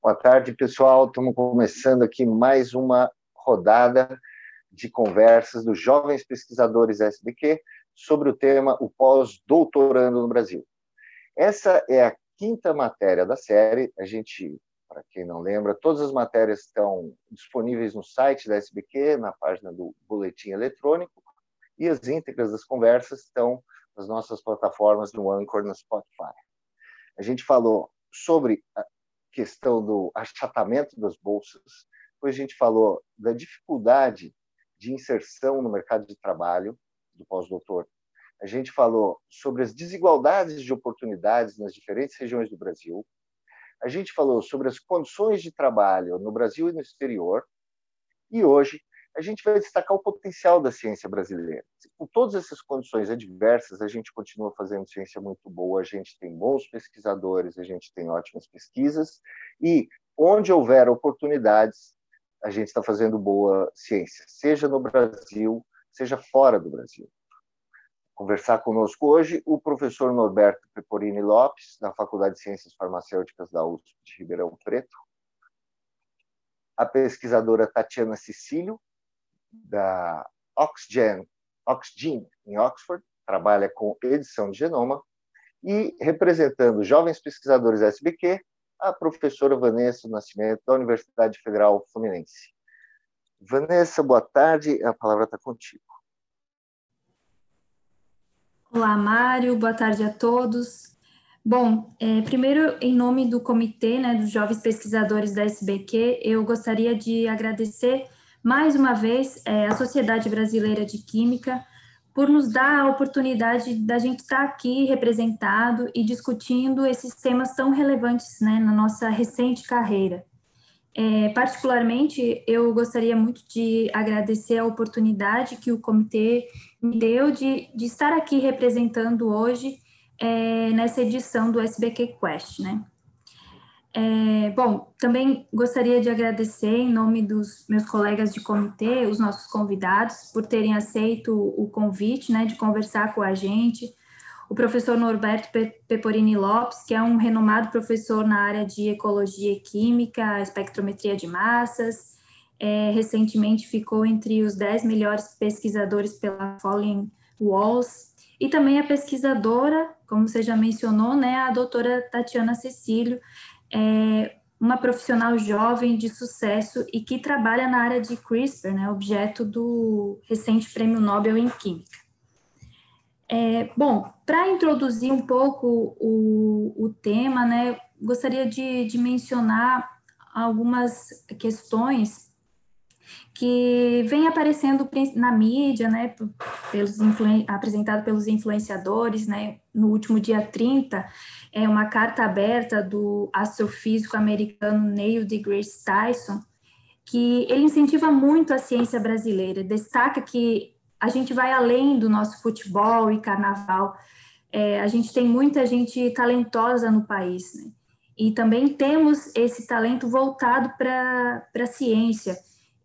Boa tarde, pessoal. Estamos começando aqui mais uma rodada de conversas dos jovens pesquisadores SBQ sobre o tema o pós-doutorando no Brasil. Essa é a quinta matéria da série. A gente, para quem não lembra, todas as matérias estão disponíveis no site da SBQ, na página do boletim eletrônico, e as íntegras das conversas estão nas nossas plataformas no Anchor, no Spotify. A gente falou sobre questão do achatamento das bolsas, depois a gente falou da dificuldade de inserção no mercado de trabalho do pós-doutor. A gente falou sobre as desigualdades de oportunidades nas diferentes regiões do Brasil. A gente falou sobre as condições de trabalho no Brasil e no exterior. E hoje a gente vai destacar o potencial da ciência brasileira. Com todas essas condições adversas, a gente continua fazendo ciência muito boa, a gente tem bons pesquisadores, a gente tem ótimas pesquisas, e onde houver oportunidades, a gente está fazendo boa ciência, seja no Brasil, seja fora do Brasil. Conversar conosco hoje o professor Norberto Peporini Lopes, da Faculdade de Ciências Farmacêuticas da USP de Ribeirão Preto, a pesquisadora Tatiana Cecílio, da Oxgen, Oxgen em Oxford, trabalha com edição de genoma, e representando jovens pesquisadores SBQ, a professora Vanessa Nascimento, da Universidade Federal Fluminense. Vanessa, boa tarde, a palavra está contigo. Olá, Mário, boa tarde a todos. Bom, é, primeiro, em nome do comitê né, dos jovens pesquisadores da SBQ, eu gostaria de agradecer mais uma vez, é, a Sociedade Brasileira de Química, por nos dar a oportunidade da gente estar aqui representado e discutindo esses temas tão relevantes né, na nossa recente carreira. É, particularmente, eu gostaria muito de agradecer a oportunidade que o comitê me deu de, de estar aqui representando hoje é, nessa edição do SBQ Quest, né? É, bom, também gostaria de agradecer, em nome dos meus colegas de comitê, os nossos convidados, por terem aceito o convite né, de conversar com a gente. O professor Norberto Peporini Lopes, que é um renomado professor na área de ecologia e química, espectrometria de massas, é, recentemente ficou entre os 10 melhores pesquisadores pela Falling Walls, e também a pesquisadora, como você já mencionou, né, a doutora Tatiana Cecílio, é uma profissional jovem de sucesso e que trabalha na área de CRISPR, né, objeto do recente Prêmio Nobel em Química. É, bom, para introduzir um pouco o, o tema, né, gostaria de, de mencionar algumas questões que vem aparecendo na mídia, né, pelos apresentado pelos influenciadores, né, no último dia 30, é uma carta aberta do astrofísico americano Neil deGrasse Tyson, que ele incentiva muito a ciência brasileira, destaca que a gente vai além do nosso futebol e carnaval, é, a gente tem muita gente talentosa no país, né? e também temos esse talento voltado para a ciência,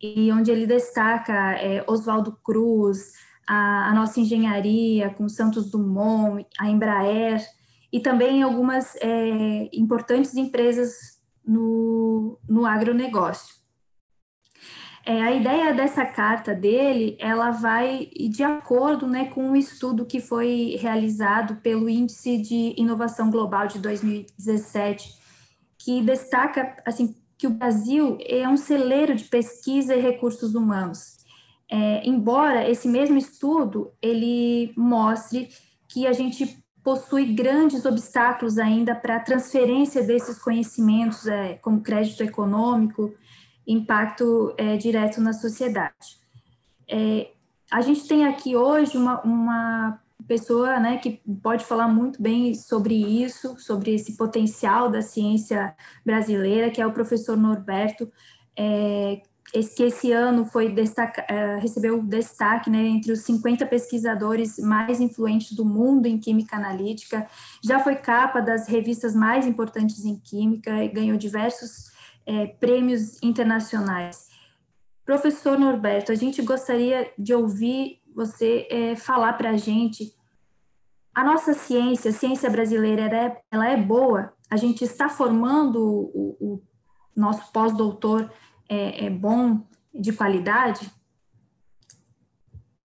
e onde ele destaca é, Oswaldo Cruz, a, a, nossa engenharia com Santos Dumont, a Embraer, e também algumas é, importantes empresas no, no agronegócio. É, a ideia dessa carta dele, ela vai de acordo né, com um estudo que foi realizado pelo Índice de Inovação Global de 2017, que destaca assim que o Brasil é um celeiro de pesquisa e recursos humanos. É, embora esse mesmo estudo ele mostre que a gente possui grandes obstáculos ainda para a transferência desses conhecimentos, é, como crédito econômico, impacto é, direto na sociedade. É, a gente tem aqui hoje uma, uma pessoa né, que pode falar muito bem sobre isso, sobre esse potencial da ciência brasileira, que é o professor Norberto, é, que esse ano foi destaca, é, recebeu destaque né, entre os 50 pesquisadores mais influentes do mundo em química analítica, já foi capa das revistas mais importantes em química e ganhou diversos é, prêmios internacionais. Professor Norberto, a gente gostaria de ouvir você é, falar para a gente a nossa ciência, a ciência brasileira, ela é, ela é, boa, a gente está formando o, o, nosso pós-doutor é, é bom, de qualidade?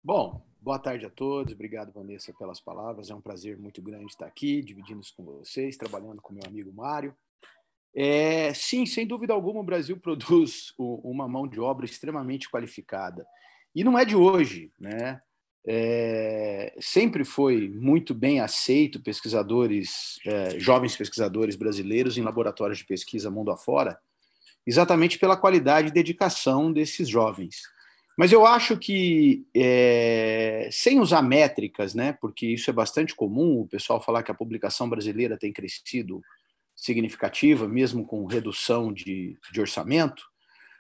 Bom, boa tarde a todos. Obrigado, Vanessa, pelas palavras. É um prazer muito grande estar aqui, dividindo isso com vocês, trabalhando com meu amigo Mário. É, sim, sem dúvida alguma, o Brasil produz uma mão de obra extremamente qualificada. E não é de hoje, né? É, sempre foi muito bem aceito pesquisadores, é, jovens pesquisadores brasileiros em laboratórios de pesquisa mundo afora, exatamente pela qualidade e dedicação desses jovens. Mas eu acho que, é, sem usar métricas, né, porque isso é bastante comum, o pessoal falar que a publicação brasileira tem crescido significativa, mesmo com redução de, de orçamento,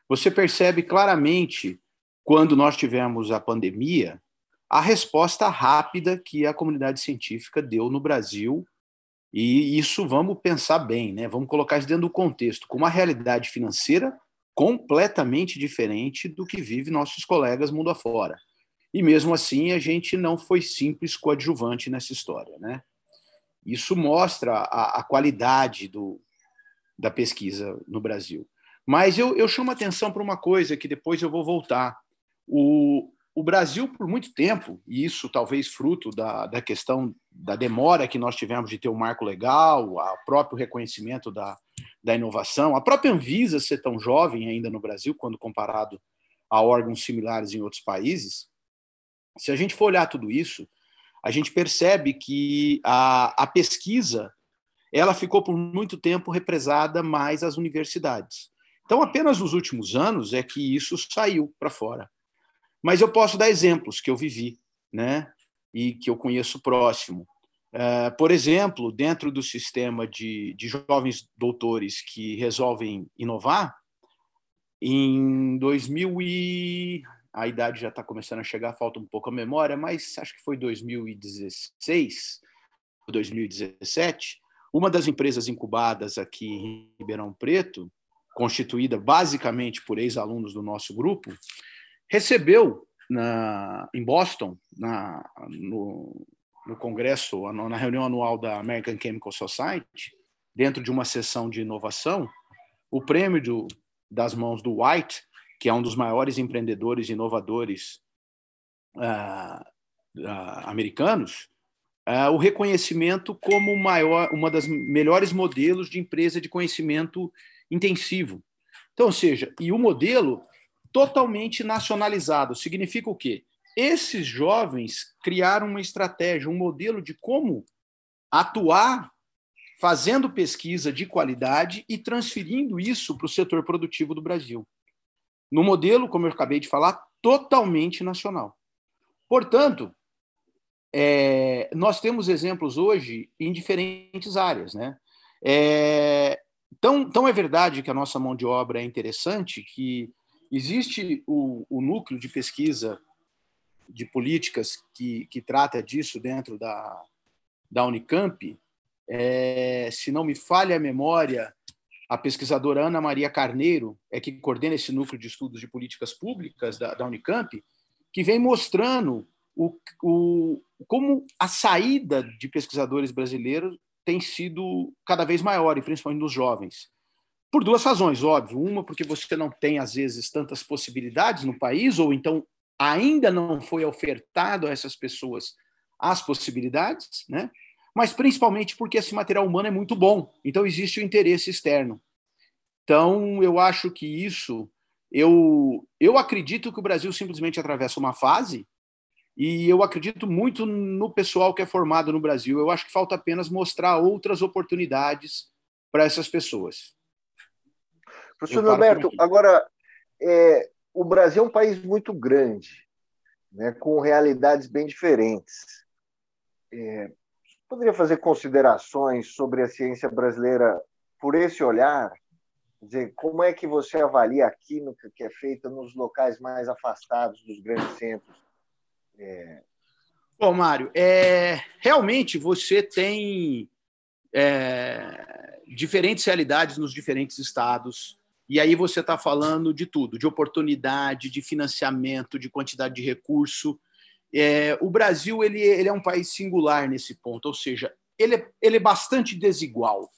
você percebe claramente, quando nós tivemos a pandemia, a resposta rápida que a comunidade científica deu no Brasil. E isso vamos pensar bem, né? vamos colocar isso dentro do contexto, com uma realidade financeira completamente diferente do que vive nossos colegas mundo afora. E mesmo assim, a gente não foi simples coadjuvante nessa história. Né? Isso mostra a, a qualidade do, da pesquisa no Brasil. Mas eu, eu chamo atenção para uma coisa que depois eu vou voltar. O, o Brasil, por muito tempo, e isso talvez fruto da, da questão da demora que nós tivemos de ter um marco legal, o próprio reconhecimento da, da inovação, a própria Anvisa ser tão jovem ainda no Brasil, quando comparado a órgãos similares em outros países, se a gente for olhar tudo isso, a gente percebe que a, a pesquisa ela ficou por muito tempo represada mais às universidades. Então, apenas nos últimos anos é que isso saiu para fora. Mas eu posso dar exemplos que eu vivi, né? E que eu conheço próximo. Uh, por exemplo, dentro do sistema de, de jovens doutores que resolvem inovar, em 2000 e a idade já está começando a chegar, falta um pouco a memória, mas acho que foi 2016, 2017, uma das empresas incubadas aqui em Ribeirão Preto, constituída basicamente por ex-alunos do nosso grupo, recebeu na, em Boston, na, no, no congresso, na reunião anual da American Chemical Society, dentro de uma sessão de inovação, o prêmio do, das mãos do White que é um dos maiores empreendedores e inovadores uh, uh, americanos, uh, o reconhecimento como maior, uma das melhores modelos de empresa de conhecimento intensivo. Então, ou seja, e o modelo totalmente nacionalizado significa o quê? Esses jovens criaram uma estratégia, um modelo de como atuar fazendo pesquisa de qualidade e transferindo isso para o setor produtivo do Brasil no modelo, como eu acabei de falar, totalmente nacional. Portanto, é, nós temos exemplos hoje em diferentes áreas. Né? É, tão, tão é verdade que a nossa mão de obra é interessante que existe o, o núcleo de pesquisa de políticas que, que trata disso dentro da, da Unicamp. É, se não me falha a memória, a pesquisadora Ana Maria Carneiro é que coordena esse núcleo de estudos de políticas públicas da, da Unicamp, que vem mostrando o, o, como a saída de pesquisadores brasileiros tem sido cada vez maior, e principalmente nos jovens. Por duas razões, óbvio. Uma, porque você não tem, às vezes, tantas possibilidades no país, ou então ainda não foi ofertado a essas pessoas as possibilidades, né? mas principalmente porque esse material humano é muito bom, então existe o interesse externo. Então, eu acho que isso, eu, eu acredito que o Brasil simplesmente atravessa uma fase, e eu acredito muito no pessoal que é formado no Brasil. Eu acho que falta apenas mostrar outras oportunidades para essas pessoas. Professor Roberto, agora, é, o Brasil é um país muito grande, né, com realidades bem diferentes. É, Poderia fazer considerações sobre a ciência brasileira por esse olhar? Quer dizer, como é que você avalia a química que é feita nos locais mais afastados dos grandes centros? É... Bom, Mário, é, realmente você tem é, diferentes realidades nos diferentes estados, e aí você está falando de tudo, de oportunidade, de financiamento, de quantidade de recurso. É, o Brasil ele, ele é um país singular nesse ponto, ou seja, ele é, ele é bastante desigual.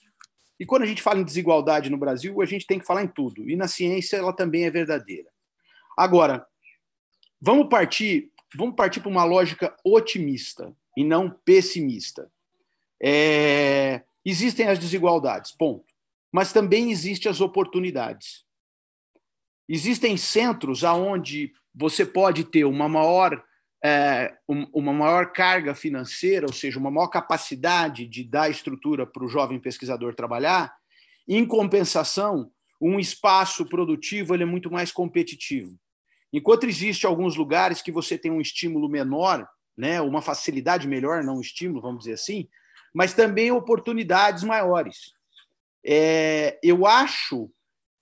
E quando a gente fala em desigualdade no Brasil, a gente tem que falar em tudo. E na ciência ela também é verdadeira. Agora, vamos partir, vamos partir para uma lógica otimista e não pessimista. É, existem as desigualdades, ponto. Mas também existem as oportunidades. Existem centros aonde você pode ter uma maior é, uma maior carga financeira, ou seja, uma maior capacidade de dar estrutura para o jovem pesquisador trabalhar, em compensação, um espaço produtivo ele é muito mais competitivo. Enquanto existe alguns lugares que você tem um estímulo menor, né, uma facilidade melhor, não um estímulo, vamos dizer assim, mas também oportunidades maiores. É, eu acho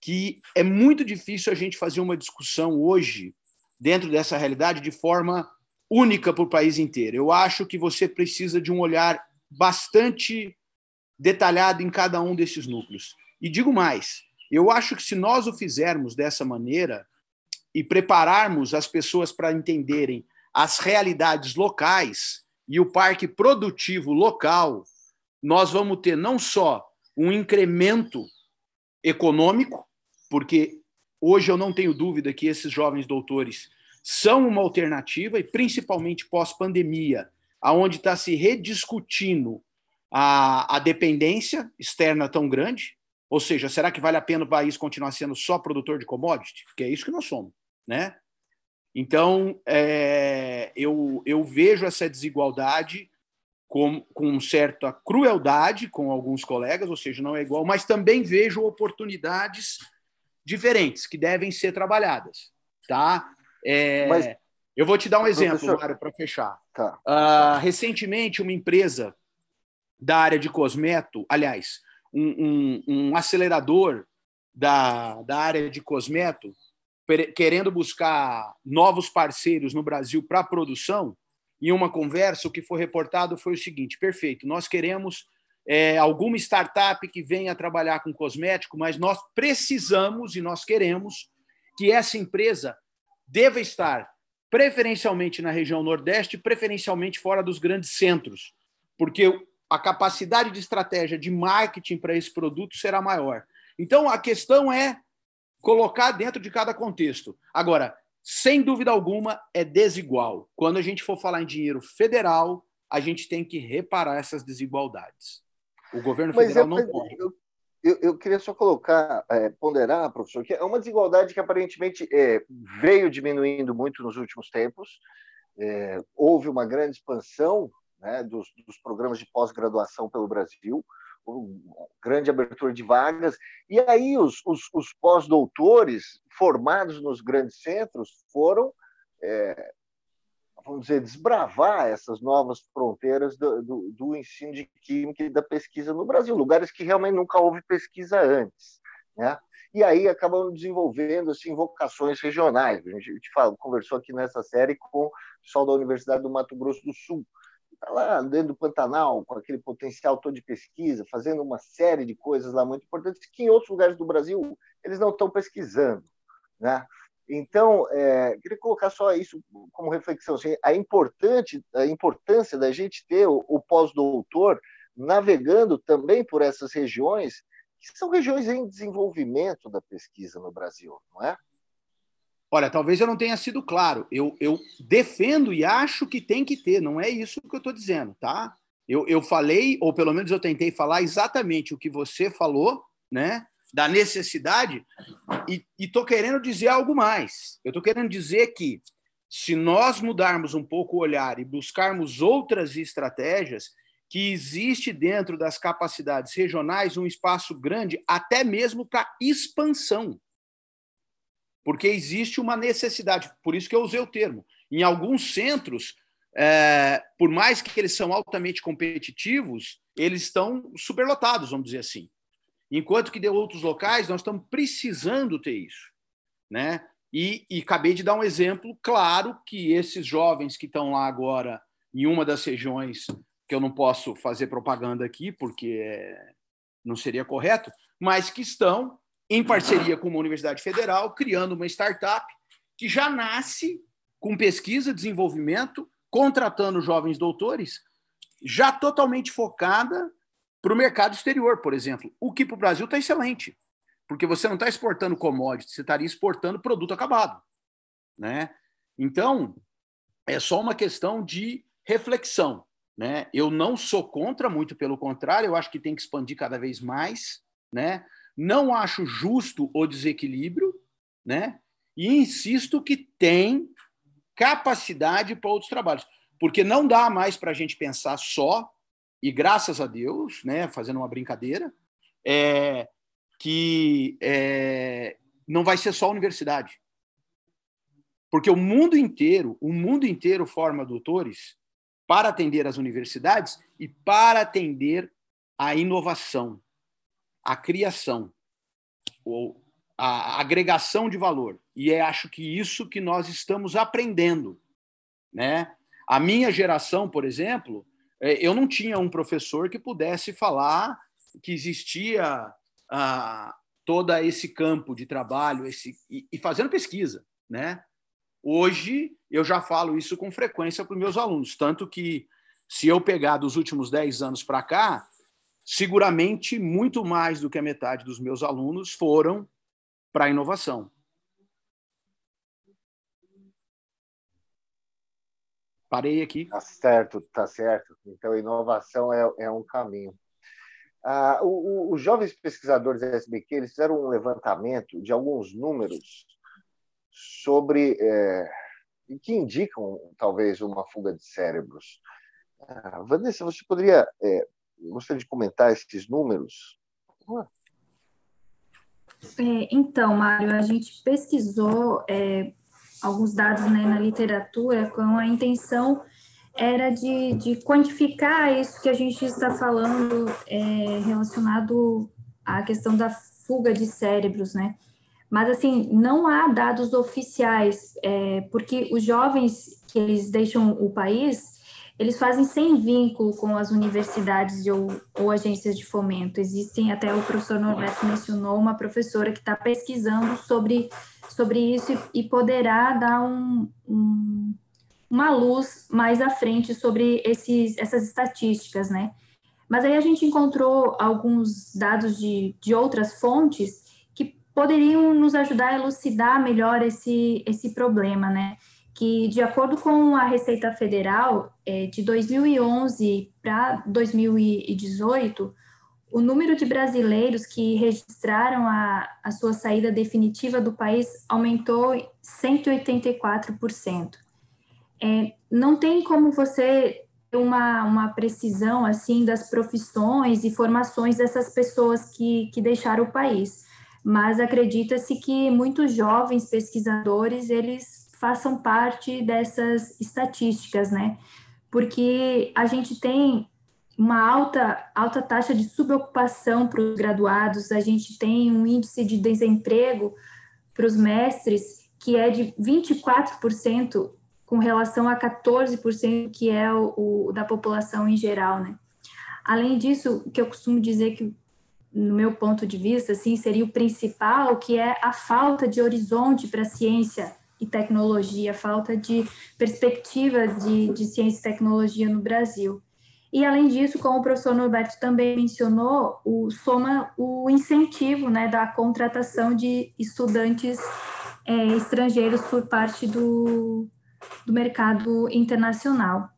que é muito difícil a gente fazer uma discussão hoje, dentro dessa realidade, de forma única para o país inteiro. Eu acho que você precisa de um olhar bastante detalhado em cada um desses núcleos. E digo mais, eu acho que se nós o fizermos dessa maneira e prepararmos as pessoas para entenderem as realidades locais e o parque produtivo local, nós vamos ter não só um incremento econômico, porque hoje eu não tenho dúvida que esses jovens doutores são uma alternativa, e principalmente pós-pandemia, aonde está se rediscutindo a, a dependência externa tão grande, ou seja, será que vale a pena o país continuar sendo só produtor de commodity? Porque é isso que nós somos, né? Então, é, eu, eu vejo essa desigualdade com, com certa crueldade com alguns colegas, ou seja, não é igual, mas também vejo oportunidades diferentes que devem ser trabalhadas, tá? É, Mas, eu vou te dar um exemplo, Mário, para fechar. Tá. Uh, recentemente, uma empresa da área de cosmeto, aliás, um, um, um acelerador da, da área de cosmeto, querendo buscar novos parceiros no Brasil para produção, em uma conversa, o que foi reportado foi o seguinte: perfeito, nós queremos é, alguma startup que venha trabalhar com cosmético, mas nós precisamos e nós queremos que essa empresa deva estar preferencialmente na região Nordeste, preferencialmente fora dos grandes centros, porque a capacidade de estratégia de marketing para esse produto será maior. Então, a questão é colocar dentro de cada contexto. Agora, sem dúvida alguma, é desigual. Quando a gente for falar em dinheiro federal, a gente tem que reparar essas desigualdades. O governo federal não pode. Eu, eu, eu, queria só colocar, é, ponderar, professor, que é uma desigualdade que aparentemente é, veio diminuindo muito nos últimos tempos. É, houve uma grande expansão né, dos, dos, programas de pós-graduação pelo Brasil, grande abertura de vagas, e aí os, os, os pós-doutores formados nos grandes centros foram é, vamos dizer, desbravar essas novas fronteiras do, do, do, ensino de química e da pesquisa no Brasil, lugares que realmente nunca houve pesquisa antes, né? E aí acabam desenvolvendo assim vocações regionais. A gente, a gente fala, conversou aqui nessa série com o pessoal da Universidade do Mato Grosso do Sul, está lá dentro do Pantanal, com aquele potencial todo de pesquisa, fazendo uma série de coisas lá muito importantes que em outros lugares do Brasil eles não estão pesquisando, né? Então, é, queria colocar só isso como reflexão, assim, a, importante, a importância da gente ter o, o pós-doutor navegando também por essas regiões, que são regiões em desenvolvimento da pesquisa no Brasil, não é? Olha, talvez eu não tenha sido claro. Eu, eu defendo e acho que tem que ter, não é isso que eu estou dizendo, tá? Eu, eu falei, ou pelo menos eu tentei falar exatamente o que você falou, né? da necessidade, e estou querendo dizer algo mais. Eu estou querendo dizer que, se nós mudarmos um pouco o olhar e buscarmos outras estratégias, que existe dentro das capacidades regionais um espaço grande, até mesmo para expansão. Porque existe uma necessidade, por isso que eu usei o termo. Em alguns centros, é, por mais que eles são altamente competitivos, eles estão superlotados, vamos dizer assim. Enquanto que de outros locais nós estamos precisando ter isso, né? E, e acabei de dar um exemplo claro que esses jovens que estão lá agora em uma das regiões que eu não posso fazer propaganda aqui porque é, não seria correto, mas que estão em parceria com uma universidade federal criando uma startup que já nasce com pesquisa, desenvolvimento, contratando jovens doutores, já totalmente focada para o mercado exterior, por exemplo. O que para o Brasil está excelente, porque você não está exportando commodity, você estaria exportando produto acabado. Né? Então, é só uma questão de reflexão. Né? Eu não sou contra, muito pelo contrário, eu acho que tem que expandir cada vez mais. Né? Não acho justo o desequilíbrio, né? e insisto que tem capacidade para outros trabalhos, porque não dá mais para a gente pensar só e graças a Deus, né, fazendo uma brincadeira, é, que é, não vai ser só a universidade. Porque o mundo inteiro, o mundo inteiro forma doutores para atender as universidades e para atender a inovação, a criação, ou a agregação de valor. E é, acho que isso que nós estamos aprendendo, né? A minha geração, por exemplo, é, eu não tinha um professor que pudesse falar que existia ah, todo esse campo de trabalho esse, e, e, fazendo pesquisa. Né? Hoje, eu já falo isso com frequência para os meus alunos, tanto que, se eu pegar dos últimos 10 anos para cá, seguramente muito mais do que a metade dos meus alunos foram para a inovação. Parei aqui. Tá certo, tá certo. Então, inovação é, é um caminho. Ah, os jovens pesquisadores da SBQ eles fizeram um levantamento de alguns números sobre é, que indicam talvez uma fuga de cérebros. Ah, Vanessa, você poderia é, gostaria de comentar esses números? É, então, Mário, a gente pesquisou é, alguns dados né, na literatura com a intenção era de, de quantificar isso que a gente está falando é, relacionado à questão da fuga de cérebros, né? Mas, assim, não há dados oficiais, é, porque os jovens que eles deixam o país, eles fazem sem vínculo com as universidades ou, ou agências de fomento. Existem, até o professor Norberto mencionou, uma professora que está pesquisando sobre sobre isso e, poderá dar um, um, uma luz mais à frente sobre esses, essas estatísticas, né? Mas aí a gente encontrou alguns dados de, de outras fontes que poderiam nos ajudar a elucidar melhor esse, esse problema, né? Que, de acordo com a Receita Federal, é, de 2011 para 2018, o número de brasileiros que registraram a, a sua saída definitiva do país aumentou 184%. É, não tem como você ter uma, uma precisão assim das profissões e formações dessas pessoas que, que deixaram o país, mas acredita-se que muitos jovens pesquisadores eles façam parte dessas estatísticas, né? Porque a gente tem uma alta, alta taxa de subocupação para os graduados, a gente tem um índice de desemprego para os mestres que é de 24% com relação a 14% que é o, o, da população em geral, né? Além disso, o que eu costumo dizer que no meu ponto de vista, assim, seria o principal, que é a falta de horizonte para ciência e tecnologia, falta de perspectiva de, de ciência e tecnologia no Brasil. E, além disso, como o professor Norberto também mencionou, o soma o incentivo né, da contratação de estudantes é, estrangeiros por parte do, do mercado internacional.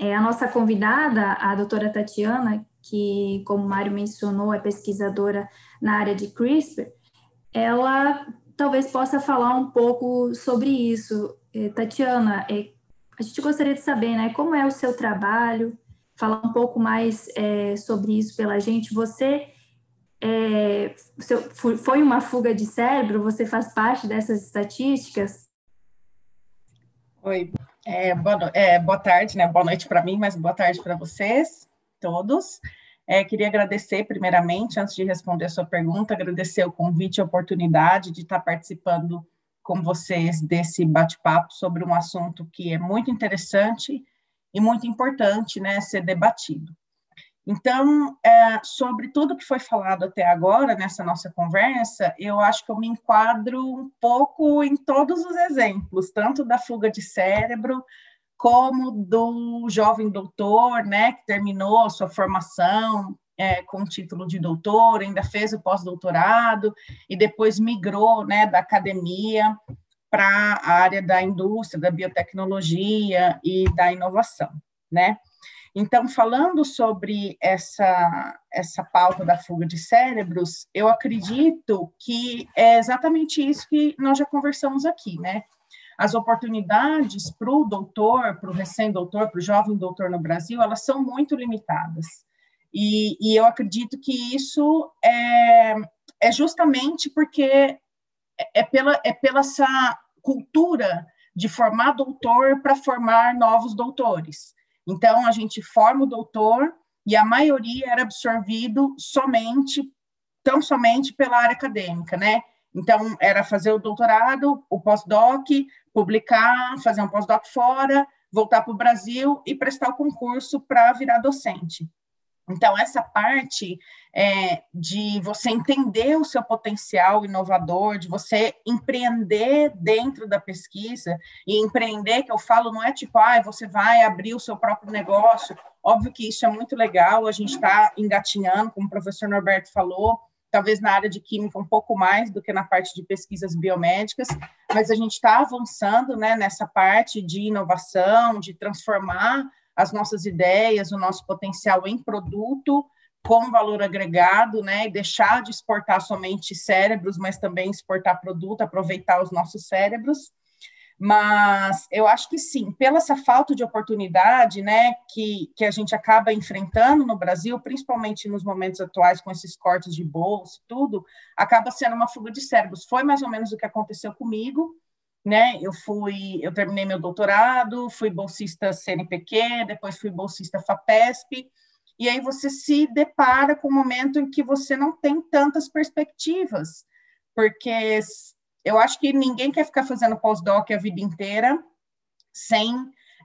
É, a nossa convidada, a doutora Tatiana, que, como o Mário mencionou, é pesquisadora na área de CRISPR, ela talvez possa falar um pouco sobre isso. É, Tatiana, é, a gente gostaria de saber né, como é o seu trabalho, falar um pouco mais é, sobre isso pela gente. Você é, foi uma fuga de cérebro? Você faz parte dessas estatísticas? Oi, é, boa, é, boa, tarde, né? Boa noite para mim, mas boa tarde para vocês, todos. É, queria agradecer, primeiramente, antes de responder a sua pergunta, agradecer o convite e a oportunidade de estar participando com vocês desse bate-papo sobre um assunto que é muito interessante e muito importante né, ser debatido. Então, é, sobre tudo que foi falado até agora nessa nossa conversa, eu acho que eu me enquadro um pouco em todos os exemplos, tanto da fuga de cérebro, como do jovem doutor, né, que terminou a sua formação é, com título de doutor, ainda fez o pós-doutorado e depois migrou né, da academia para a área da indústria, da biotecnologia e da inovação, né? Então, falando sobre essa, essa pauta da fuga de cérebros, eu acredito que é exatamente isso que nós já conversamos aqui, né? As oportunidades para o doutor, para o recém-doutor, para o jovem doutor no Brasil, elas são muito limitadas. E, e eu acredito que isso é, é justamente porque é, é pela, é pela essa cultura de formar doutor para formar novos doutores. Então, a gente forma o doutor e a maioria era absorvido somente, tão somente pela área acadêmica, né? Então, era fazer o doutorado, o pós-doc, publicar, fazer um pós-doc fora, voltar para o Brasil e prestar o concurso para virar docente. Então, essa parte é, de você entender o seu potencial inovador, de você empreender dentro da pesquisa, e empreender, que eu falo, não é tipo, ah, você vai abrir o seu próprio negócio. Óbvio que isso é muito legal, a gente está engatinhando, como o professor Norberto falou, talvez na área de química um pouco mais do que na parte de pesquisas biomédicas, mas a gente está avançando né, nessa parte de inovação, de transformar as nossas ideias, o nosso potencial em produto com valor agregado, né, e deixar de exportar somente cérebros, mas também exportar produto, aproveitar os nossos cérebros. Mas eu acho que sim, pela essa falta de oportunidade, né, que, que a gente acaba enfrentando no Brasil, principalmente nos momentos atuais com esses cortes de bolsa e tudo, acaba sendo uma fuga de cérebros. Foi mais ou menos o que aconteceu comigo, né? Eu fui, eu terminei meu doutorado, fui bolsista CNPq, depois fui bolsista FAPESP, e aí você se depara com um momento em que você não tem tantas perspectivas, porque eu acho que ninguém quer ficar fazendo pós-doc a vida inteira sem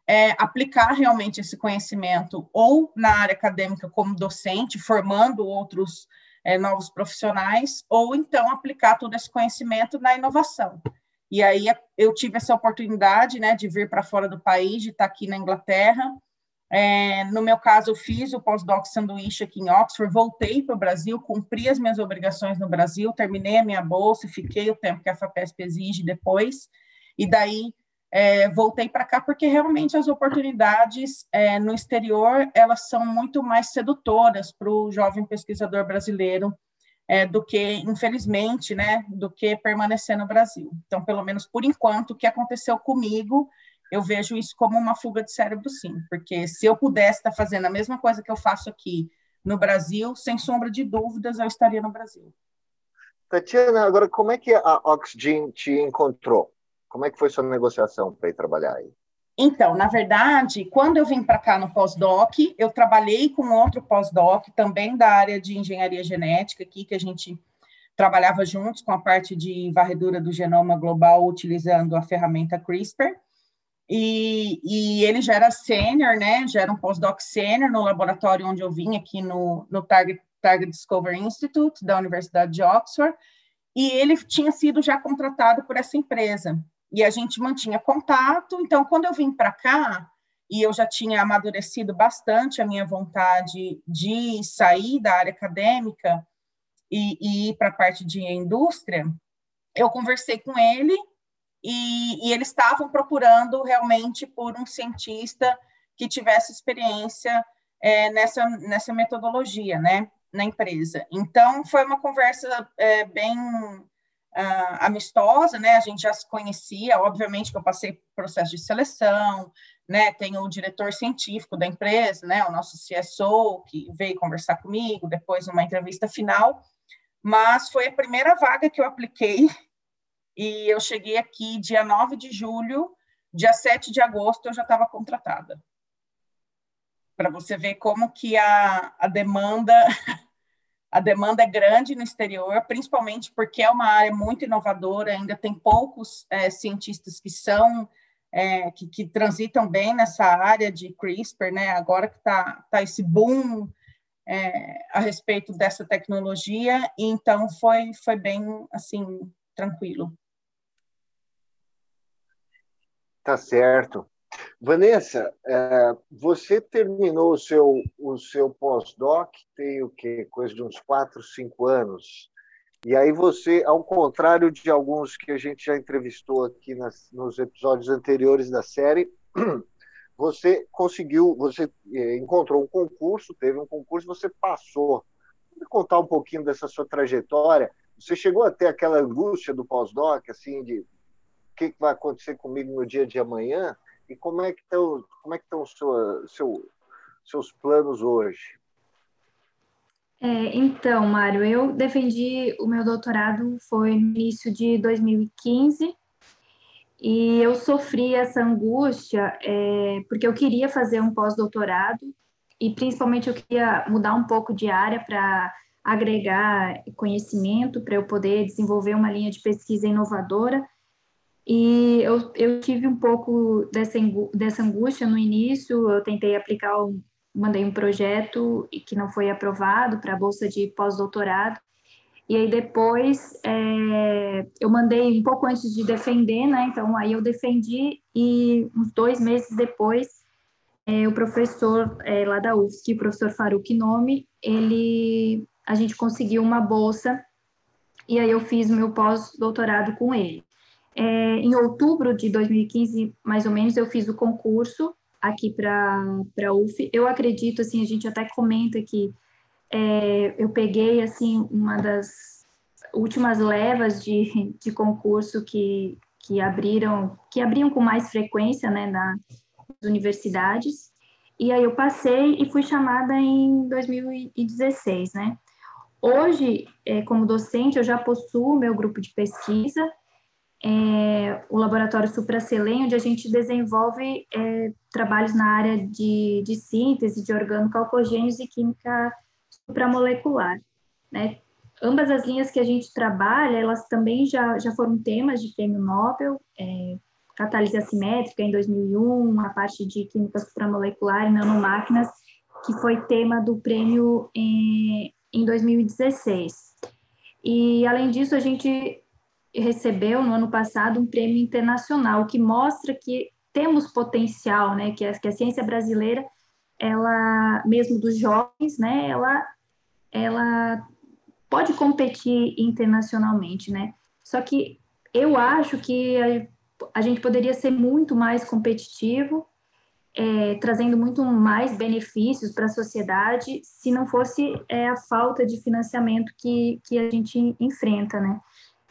é, aplicar realmente esse conhecimento ou na área acadêmica como docente, formando outros é, novos profissionais, ou então aplicar todo esse conhecimento na inovação. E aí eu tive essa oportunidade, né, de vir para fora do país, de estar aqui na Inglaterra. É, no meu caso, eu fiz o pós-doc sanduíche aqui em Oxford, voltei para o Brasil, cumpri as minhas obrigações no Brasil, terminei a minha bolsa, fiquei o tempo que a FAPESP exige depois, e daí é, voltei para cá porque realmente as oportunidades é, no exterior elas são muito mais sedutoras para o jovem pesquisador brasileiro é, do que, infelizmente, né, do que permanecer no Brasil. Então, pelo menos por enquanto, o que aconteceu comigo, eu vejo isso como uma fuga de cérebro, sim, porque se eu pudesse estar fazendo a mesma coisa que eu faço aqui no Brasil, sem sombra de dúvidas, eu estaria no Brasil. Tatiana, agora como é que a Oxygen te encontrou? Como é que foi sua negociação para ir trabalhar aí? Então, na verdade, quando eu vim para cá no pós-doc, eu trabalhei com outro pós-doc, também da área de engenharia genética, aqui, que a gente trabalhava juntos com a parte de varredura do genoma global, utilizando a ferramenta CRISPR. E, e ele já era sênior, né? Já era um pós-doc sênior no laboratório onde eu vim, aqui no, no Target, Target Discovery Institute, da Universidade de Oxford. E ele tinha sido já contratado por essa empresa e a gente mantinha contato. Então, quando eu vim para cá, e eu já tinha amadurecido bastante a minha vontade de sair da área acadêmica e, e ir para a parte de indústria, eu conversei com ele e, e eles estavam procurando realmente por um cientista que tivesse experiência é, nessa, nessa metodologia, né, na empresa. Então, foi uma conversa é, bem uh, amistosa, né? A gente já se conhecia, obviamente que eu passei processo de seleção, né? Tem o diretor científico da empresa, né? O nosso CSO que veio conversar comigo, depois uma entrevista final, mas foi a primeira vaga que eu apliquei e eu cheguei aqui dia 9 de julho, dia 7 de agosto eu já estava contratada. Para você ver como que a, a demanda a demanda é grande no exterior, principalmente porque é uma área muito inovadora, ainda tem poucos é, cientistas que são é, que, que, transitam bem nessa área de CRISPR, né? Agora que está tá esse boom é, a respeito dessa tecnologia, então foi foi bem assim tranquilo. Tá certo. Vanessa, é, você terminou o seu, o seu pós-doc, tem o quê? Coisa de uns 4, 5 anos. E aí você, ao contrário de alguns que a gente já entrevistou aqui nas, nos episódios anteriores da série, você conseguiu, você é, encontrou um concurso, teve um concurso, você passou. Vou contar um pouquinho dessa sua trajetória. Você chegou a ter aquela angústia do pós-doc, assim, de que vai acontecer comigo no dia de amanhã? E como é que estão, como é que estão sua, seu, seus planos hoje? É, então, Mário, eu defendi o meu doutorado foi no início de 2015 e eu sofri essa angústia é, porque eu queria fazer um pós-doutorado e principalmente eu queria mudar um pouco de área para agregar conhecimento para eu poder desenvolver uma linha de pesquisa inovadora e eu, eu tive um pouco dessa, dessa angústia no início, eu tentei aplicar, um, mandei um projeto que não foi aprovado para a bolsa de pós-doutorado, e aí depois é, eu mandei um pouco antes de defender, né? Então aí eu defendi e uns dois meses depois é, o professor é, lá da UFSC, o professor Faruk Nome, ele, a gente conseguiu uma bolsa e aí eu fiz meu pós-doutorado com ele. É, em outubro de 2015, mais ou menos, eu fiz o concurso aqui para a UF. Eu acredito, assim, a gente até comenta que é, eu peguei, assim, uma das últimas levas de, de concurso que, que abriram, que abriam com mais frequência, né, nas universidades. E aí eu passei e fui chamada em 2016, né? Hoje, é, como docente, eu já possuo meu grupo de pesquisa, é, o Laboratório Supracelém, onde a gente desenvolve é, trabalhos na área de, de síntese de organocalcogênios e química supramolecular. Né? Ambas as linhas que a gente trabalha, elas também já, já foram temas de prêmio Nobel, é, catálise assimétrica em 2001, a parte de química supramolecular e nanomáquinas, que foi tema do prêmio em, em 2016. E, além disso, a gente recebeu no ano passado um prêmio internacional, que mostra que temos potencial, né, que a, que a ciência brasileira, ela, mesmo dos jovens, né, ela, ela pode competir internacionalmente, né, só que eu acho que a, a gente poderia ser muito mais competitivo, é, trazendo muito mais benefícios para a sociedade, se não fosse é, a falta de financiamento que, que a gente enfrenta, né?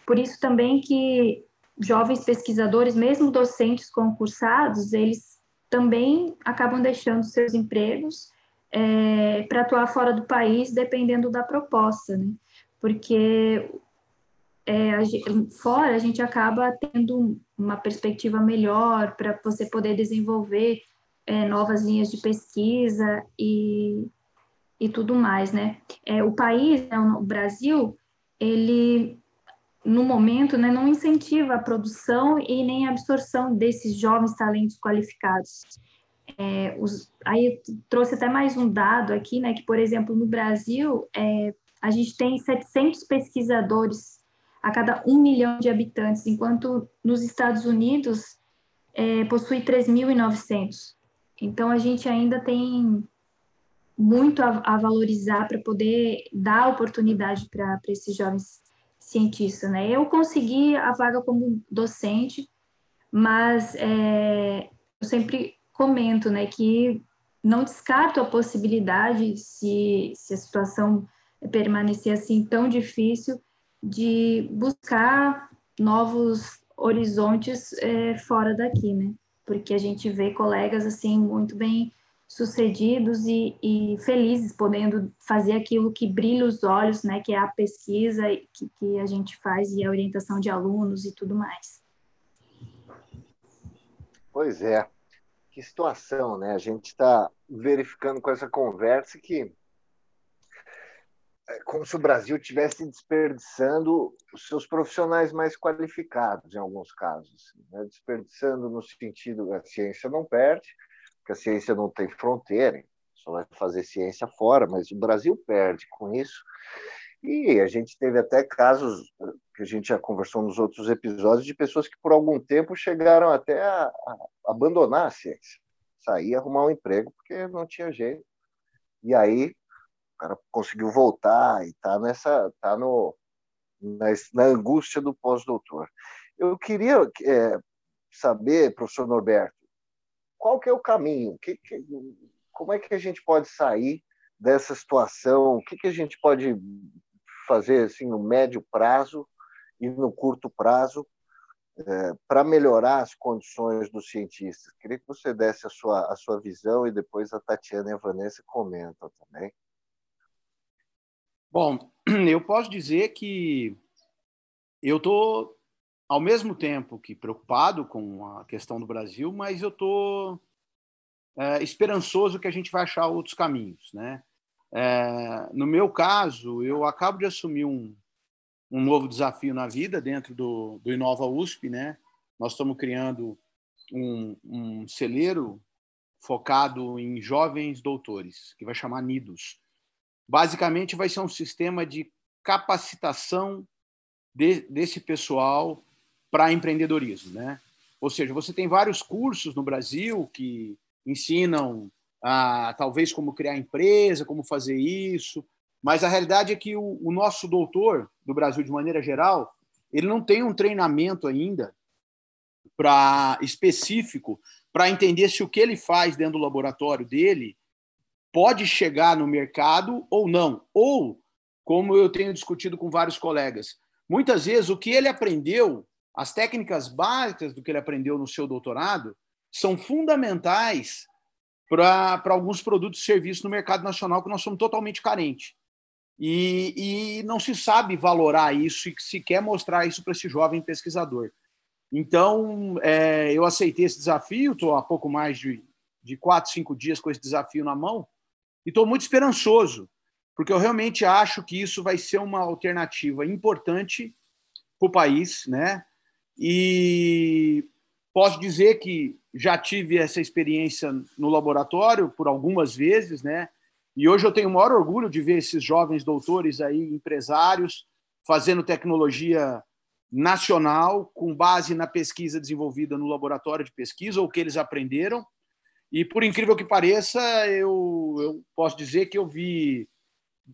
Por isso também que jovens pesquisadores, mesmo docentes concursados, eles também acabam deixando seus empregos é, para atuar fora do país, dependendo da proposta, né? Porque é, a fora a gente acaba tendo uma perspectiva melhor para você poder desenvolver é, novas linhas de pesquisa e, e tudo mais, né? É, o país, né, o Brasil, ele no momento, né, não incentiva a produção e nem a absorção desses jovens talentos qualificados. É, os, aí trouxe até mais um dado aqui, né, que, por exemplo, no Brasil, é, a gente tem 700 pesquisadores a cada um milhão de habitantes, enquanto nos Estados Unidos é, possui 3.900. Então, a gente ainda tem muito a, a valorizar para poder dar oportunidade para esses jovens cientista, né? Eu consegui a vaga como docente, mas é, eu sempre comento, né, que não descarto a possibilidade, se, se a situação permanecer assim tão difícil, de buscar novos horizontes é, fora daqui, né? Porque a gente vê colegas assim muito bem sucedidos e, e, felizes, podendo fazer aquilo que brilha os olhos, né, que é a pesquisa que, que a gente faz e a orientação de alunos e tudo mais. Pois é, que situação, né? A gente está verificando com essa conversa que é como se o Brasil estivesse desperdiçando os seus profissionais mais qualificados, em alguns casos. Né? Desperdiçando no sentido, a ciência não perde, porque a ciência não tem fronteira, só vai fazer ciência fora, mas o Brasil perde com isso. E a gente teve até casos que a gente já conversou nos outros episódios de pessoas que por algum tempo chegaram até a, a, abandonar a ciência, sair arrumar um emprego porque não tinha jeito. E aí o cara conseguiu voltar e está nessa, tá no na, na angústia do pós-doutor. Eu queria é, saber, professor Norberto, qual que é o caminho? Que, que, como é que a gente pode sair dessa situação? O que, que a gente pode fazer assim no médio prazo e no curto prazo é, para melhorar as condições dos cientistas? Queria que você desse a sua, a sua visão e depois a Tatiana e a Vanessa comentam também. Bom, eu posso dizer que eu estou, ao mesmo tempo que preocupado com a questão do Brasil, mas eu estou é, esperançoso que a gente vai achar outros caminhos. Né? É, no meu caso, eu acabo de assumir um, um novo desafio na vida dentro do, do Inova USP. Né? Nós estamos criando um, um celeiro focado em jovens doutores, que vai chamar NIDOS. Basicamente, vai ser um sistema de capacitação de, desse pessoal para empreendedorismo, né? Ou seja, você tem vários cursos no Brasil que ensinam a, talvez como criar empresa, como fazer isso, mas a realidade é que o, o nosso doutor do Brasil, de maneira geral, ele não tem um treinamento ainda para específico para entender se o que ele faz dentro do laboratório dele pode chegar no mercado ou não. Ou, como eu tenho discutido com vários colegas, muitas vezes o que ele aprendeu, as técnicas básicas do que ele aprendeu no seu doutorado, são fundamentais para alguns produtos e serviços no mercado nacional que nós somos totalmente carentes. E, e não se sabe valorar isso e se quer mostrar isso para esse jovem pesquisador. Então, é, eu aceitei esse desafio, estou há pouco mais de, de quatro, cinco dias com esse desafio na mão, e estou muito esperançoso, porque eu realmente acho que isso vai ser uma alternativa importante para o país, né? E posso dizer que já tive essa experiência no laboratório por algumas vezes, né? E hoje eu tenho o maior orgulho de ver esses jovens doutores aí, empresários, fazendo tecnologia nacional com base na pesquisa desenvolvida no laboratório de pesquisa ou que eles aprenderam. E por incrível que pareça, eu, eu posso dizer que eu vi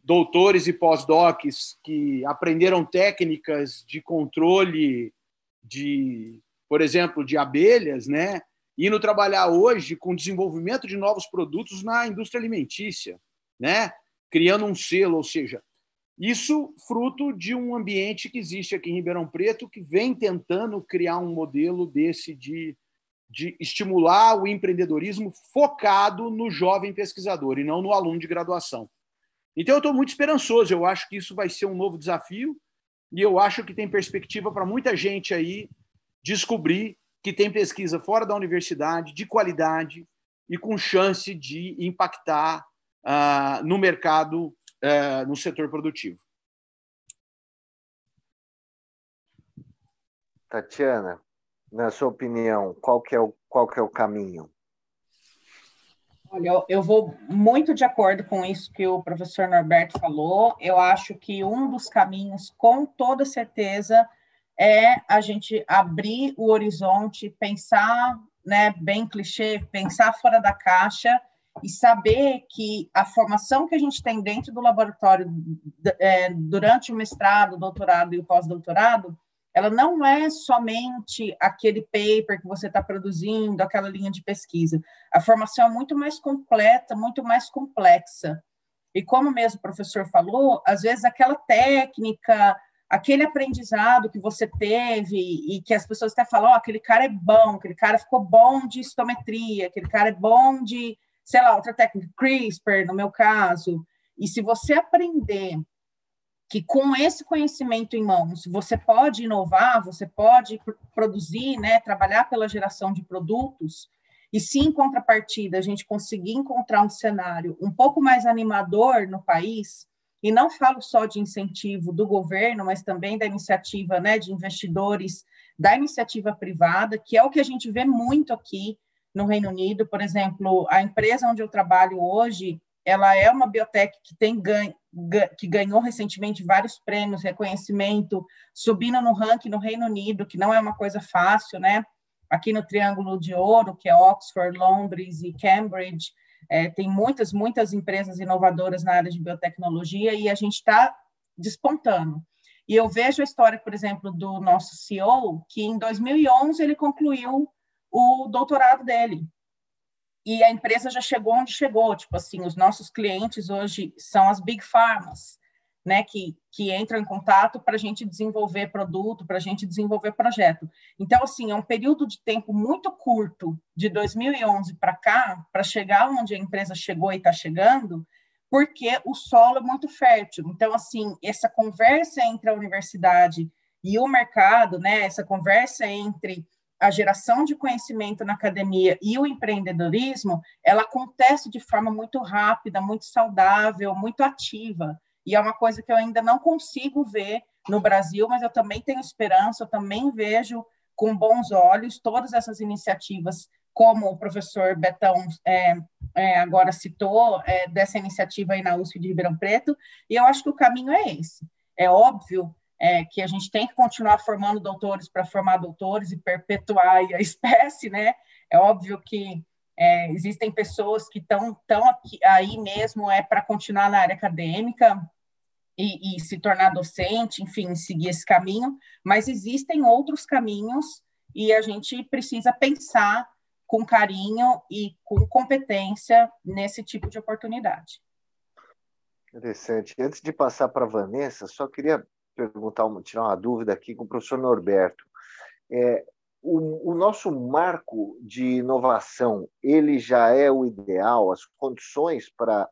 doutores e pós-docs que aprenderam técnicas de controle de, por exemplo, de abelhas, né? Indo trabalhar hoje com desenvolvimento de novos produtos na indústria alimentícia, né? Criando um selo, ou seja, isso fruto de um ambiente que existe aqui em Ribeirão Preto que vem tentando criar um modelo desse de, de estimular o empreendedorismo focado no jovem pesquisador e não no aluno de graduação. Então, eu estou muito esperançoso. Eu acho que isso vai ser um novo desafio e eu acho que tem perspectiva para muita gente aí descobrir que tem pesquisa fora da universidade, de qualidade e com chance de impactar uh, no mercado, uh, no setor produtivo. Tatiana, na sua opinião, qual que é o, qual que é o caminho? Olha, eu, vou muito de acordo com isso que o professor Norberto falou. Eu acho que um dos caminhos, com toda certeza, é a gente abrir o horizonte, pensar, né, bem clichê, pensar fora da caixa e saber que a formação que a gente tem dentro do laboratório é, durante o mestrado, doutorado e o pós-doutorado ela não é somente aquele paper que você está produzindo, aquela linha de pesquisa. A formação é muito mais completa, muito mais complexa. E como mesmo o professor falou, às vezes aquela técnica, aquele aprendizado que você teve e que as pessoas até falam, oh, aquele cara é bom, aquele cara ficou bom de histometria, aquele cara é bom de, sei lá, outra técnica, CRISPR, no meu caso. E se você aprender que com esse conhecimento em mãos você pode inovar, você pode produzir, né, trabalhar pela geração de produtos, e se em contrapartida a gente conseguir encontrar um cenário um pouco mais animador no país, e não falo só de incentivo do governo, mas também da iniciativa né, de investidores, da iniciativa privada, que é o que a gente vê muito aqui no Reino Unido. Por exemplo, a empresa onde eu trabalho hoje, ela é uma biotech que tem ganho, que ganhou recentemente vários prêmios, reconhecimento, subindo no ranking no Reino Unido, que não é uma coisa fácil, né? aqui no Triângulo de Ouro, que é Oxford, Londres e Cambridge, é, tem muitas, muitas empresas inovadoras na área de biotecnologia e a gente está despontando. E eu vejo a história, por exemplo, do nosso CEO, que em 2011 ele concluiu o doutorado dele. E a empresa já chegou onde chegou. Tipo assim, os nossos clientes hoje são as big pharmas, né? Que, que entram em contato para a gente desenvolver produto, para a gente desenvolver projeto. Então, assim, é um período de tempo muito curto, de 2011 para cá, para chegar onde a empresa chegou e está chegando, porque o solo é muito fértil. Então, assim, essa conversa entre a universidade e o mercado, né? Essa conversa entre a geração de conhecimento na academia e o empreendedorismo, ela acontece de forma muito rápida, muito saudável, muito ativa. E é uma coisa que eu ainda não consigo ver no Brasil, mas eu também tenho esperança, eu também vejo com bons olhos todas essas iniciativas, como o professor Betão é, é, agora citou, é, dessa iniciativa aí na USP de Ribeirão Preto, e eu acho que o caminho é esse. É óbvio é, que a gente tem que continuar formando doutores para formar doutores e perpetuar a espécie, né? É óbvio que é, existem pessoas que estão tão aí mesmo é para continuar na área acadêmica e, e, se tornar docente, enfim, seguir esse caminho, mas existem outros caminhos e a gente precisa pensar com carinho e com competência nesse tipo de oportunidade. Interessante. Antes de passar para a Vanessa, só queria perguntar, tirar uma dúvida aqui com o professor Norberto. É, o, o, nosso marco de inovação, ele já é o ideal, as condições para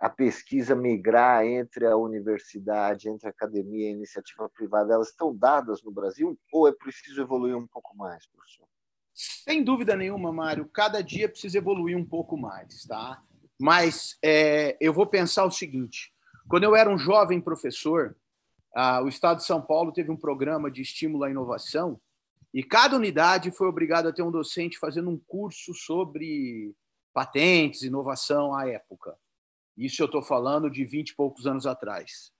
a pesquisa migrar entre a universidade, entre a academia e a iniciativa privada, elas estão dadas no Brasil ou é preciso evoluir um pouco mais, professor? Sem dúvida nenhuma, Mário, cada dia precisa evoluir um pouco mais, tá? Mas é, eu vou pensar o seguinte: quando eu era um jovem professor, ah, o Estado de São Paulo teve um programa de estímulo à inovação e cada unidade foi obrigada a ter um docente fazendo um curso sobre patentes, inovação à época. Isso eu estou falando de 20 e poucos anos atrás.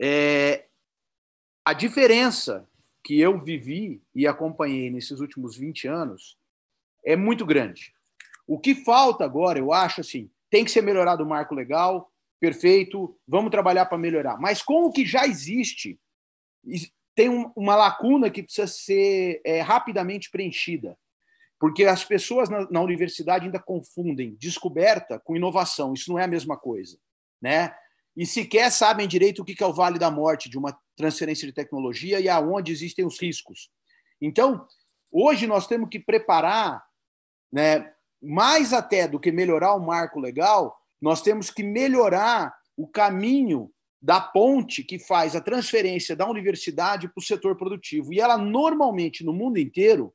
É, a diferença que eu vivi e acompanhei nesses últimos 20 anos é muito grande. O que falta agora, eu acho assim, tem que ser melhorado o marco legal, perfeito, vamos trabalhar para melhorar. Mas com o que já existe, tem uma lacuna que precisa ser é, rapidamente preenchida. Porque as pessoas na, na, universidade ainda confundem descoberta com inovação. Isso não é a mesma coisa. Né? E sequer sabem direito o que é o vale da morte de uma transferência de tecnologia e aonde existem os riscos. Então, hoje nós temos que preparar, né, mais até do que melhorar o marco legal, nós temos que melhorar o caminho da ponte que faz a transferência da universidade para o setor produtivo. E ela, normalmente, no mundo inteiro,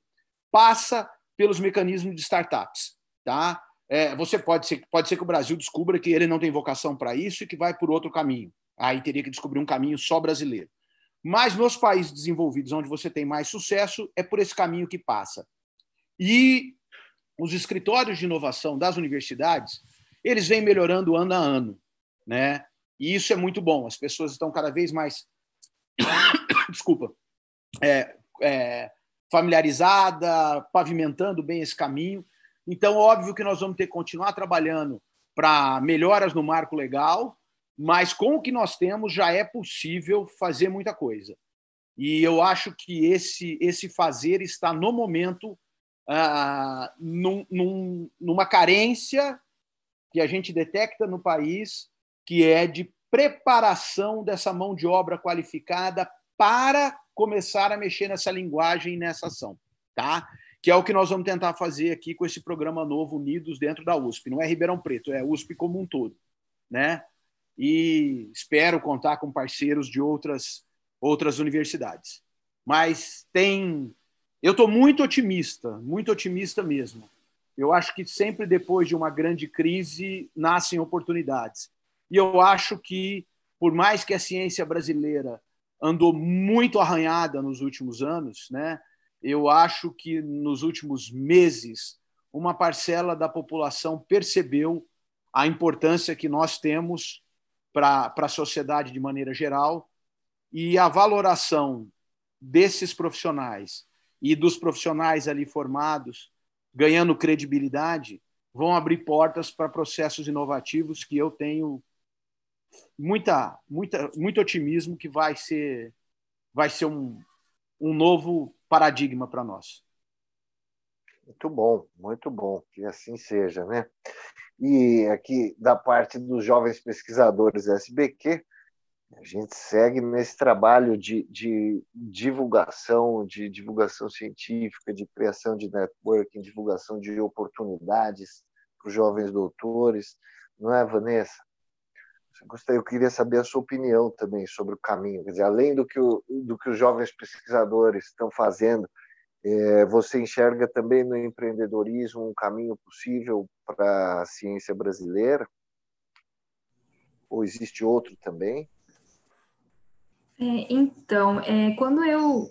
passa pelos mecanismos de startups. Tá? É, você pode ser, pode ser que o Brasil descubra que ele não tem vocação para isso e que vai por outro caminho. Aí teria que descobrir um caminho só brasileiro. Mas nos países desenvolvidos, onde você tem mais sucesso, é por esse caminho que passa. E os escritórios de inovação das universidades eles vêm melhorando ano a ano, né? E isso é muito bom. As pessoas estão cada vez mais, desculpa, é, é, familiarizada, pavimentando bem esse caminho. Então, óbvio que nós vamos ter que continuar trabalhando para melhoras no marco legal, mas com o que nós temos já é possível fazer muita coisa. E eu acho que esse esse fazer está no momento ah, num, num, numa carência que a gente detecta no país, que é de preparação dessa mão de obra qualificada para começar a mexer nessa linguagem e nessa ação, tá? Que é o que nós vamos tentar fazer aqui com esse programa novo Unidos dentro da USP. Não é Ribeirão Preto, é USP como um todo, né? E espero contar com parceiros de outras outras universidades. Mas tem eu estou muito otimista, muito otimista mesmo. Eu acho que sempre depois de uma grande crise nascem oportunidades. E eu acho que, por mais que a ciência brasileira andou muito arranhada nos últimos anos, né, eu acho que nos últimos meses uma parcela da população percebeu a importância que nós temos para a sociedade de maneira geral e a valoração desses profissionais e dos profissionais ali formados, ganhando credibilidade, vão abrir portas para processos inovativos que eu tenho muita, muita, muito otimismo que vai ser, vai ser um, um novo paradigma para nós. Muito bom, muito bom, que assim seja, né? E aqui, da parte dos jovens pesquisadores SBQ, a gente segue nesse trabalho de, de divulgação, de divulgação científica, de criação de networking, divulgação de oportunidades para os jovens doutores, não é, Vanessa? Eu, queria saber a sua opinião também sobre o caminho, quer dizer, além do que, o, do que os jovens pesquisadores estão fazendo, é, você enxerga também no empreendedorismo um caminho possível para a ciência brasileira? Ou existe outro também? É, então, é, quando eu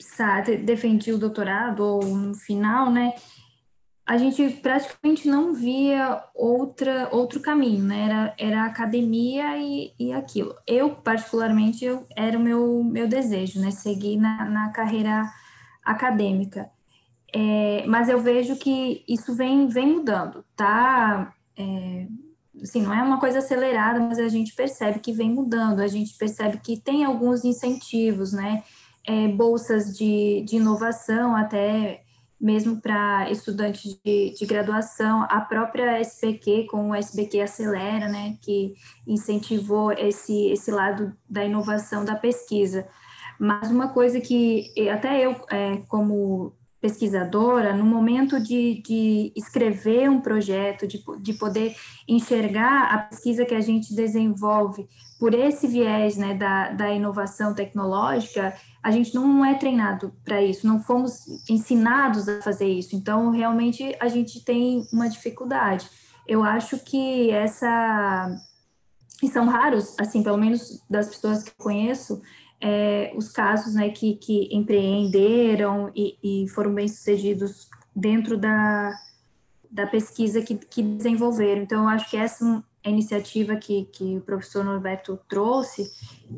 sabe, defendi o doutorado, ou no final, né, a gente praticamente não via outra, outro caminho, né? Era, era academia e, e aquilo. Eu, particularmente, eu, era o meu, meu desejo, né? Seguir na, na carreira acadêmica. É, mas eu vejo que isso vem, vem mudando, tá? É, assim, não é uma coisa acelerada, mas a gente percebe que vem mudando, a gente percebe que tem alguns incentivos, né? É, bolsas de, de inovação, até mesmo para estudantes de, de, graduação, a própria SBQ, com o SBQ Acelera, né, que incentivou esse, esse lado da inovação da pesquisa. Mas uma coisa que até eu, é, como pesquisadora, no momento de, de escrever um projeto, de, de poder enxergar a pesquisa que a gente desenvolve por esse viés né, da, da inovação tecnológica, a gente não é treinado para isso, não fomos ensinados a fazer isso. Então, realmente, a gente tem uma dificuldade. Eu acho que essa. E são raros, assim, pelo menos das pessoas que eu conheço, é, os casos né, que, que empreenderam e, e foram bem-sucedidos dentro da, da pesquisa que, que desenvolveram. Então, eu acho que essa é iniciativa que, que o professor Norberto trouxe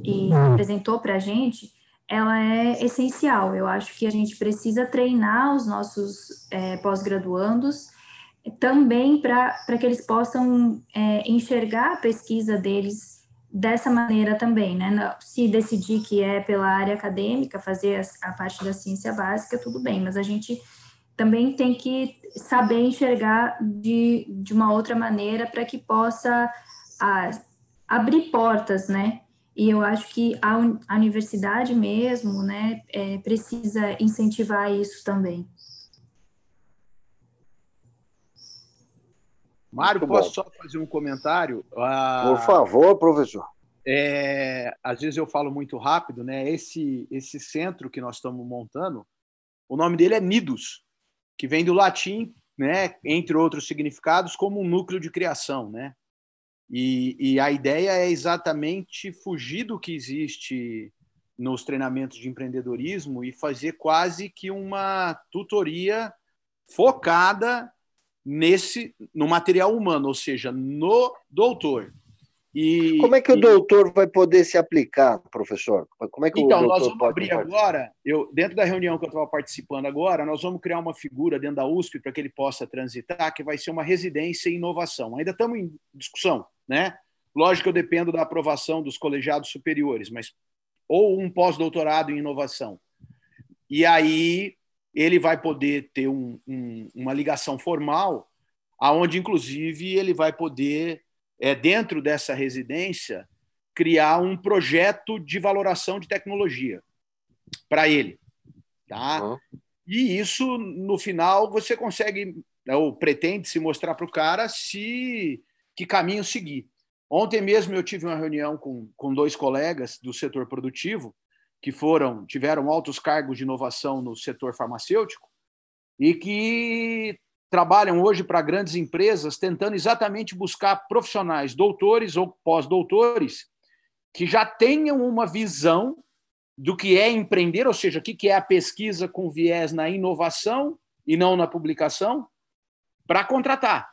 e uhum. apresentou para a gente, ela é essencial. Eu acho que a gente precisa treinar os nossos é, pós-graduandos também para que eles possam é, enxergar a pesquisa deles dessa maneira também, né? Se decidir que é pela área acadêmica, fazer a, parte da ciência básica, tudo bem, mas a gente também tem que saber enxergar de, de uma outra maneira para que possa a, abrir portas, né? E eu acho que a, a universidade mesmo, né, é, precisa incentivar isso também. Mário, Muito posso bom. só fazer um comentário? Ah, Por favor, professor. É, às vezes eu falo muito rápido, né? Esse, esse centro que nós estamos montando, o nome dele é Nidus, que vem do latim, né? Entre outros significados, como um núcleo de criação, né? E, e a ideia é exatamente fugir do que existe nos treinamentos de empreendedorismo e fazer quase que uma tutoria focada nesse no material humano, ou seja, no doutor. E, Como é que o doutor vai poder se aplicar, professor? Como é que então, o nós vamos abrir agora, eu, dentro da reunião que eu estava participando agora, nós vamos criar uma figura dentro da USP para que ele possa transitar, que vai ser uma residência em inovação. Ainda estamos em discussão, né? Lógico que eu dependo da aprovação dos colegiados superiores, mas ou um pós-doutorado em inovação. E aí ele vai poder ter um, um, uma ligação formal, aonde inclusive ele vai poder, é, dentro dessa residência, criar um projeto de valoração de tecnologia para ele. Tá? Uhum. E isso, no final, você consegue, ou pretende se mostrar para o cara se que caminho seguir. Ontem mesmo eu tive uma reunião com, com dois colegas do setor produtivo que foram tiveram altos cargos de inovação no setor farmacêutico e que trabalham hoje para grandes empresas tentando exatamente buscar profissionais, doutores ou pós-doutores que já tenham uma visão do que é empreender, ou seja, o que é a pesquisa com viés na inovação e não na publicação, para contratar,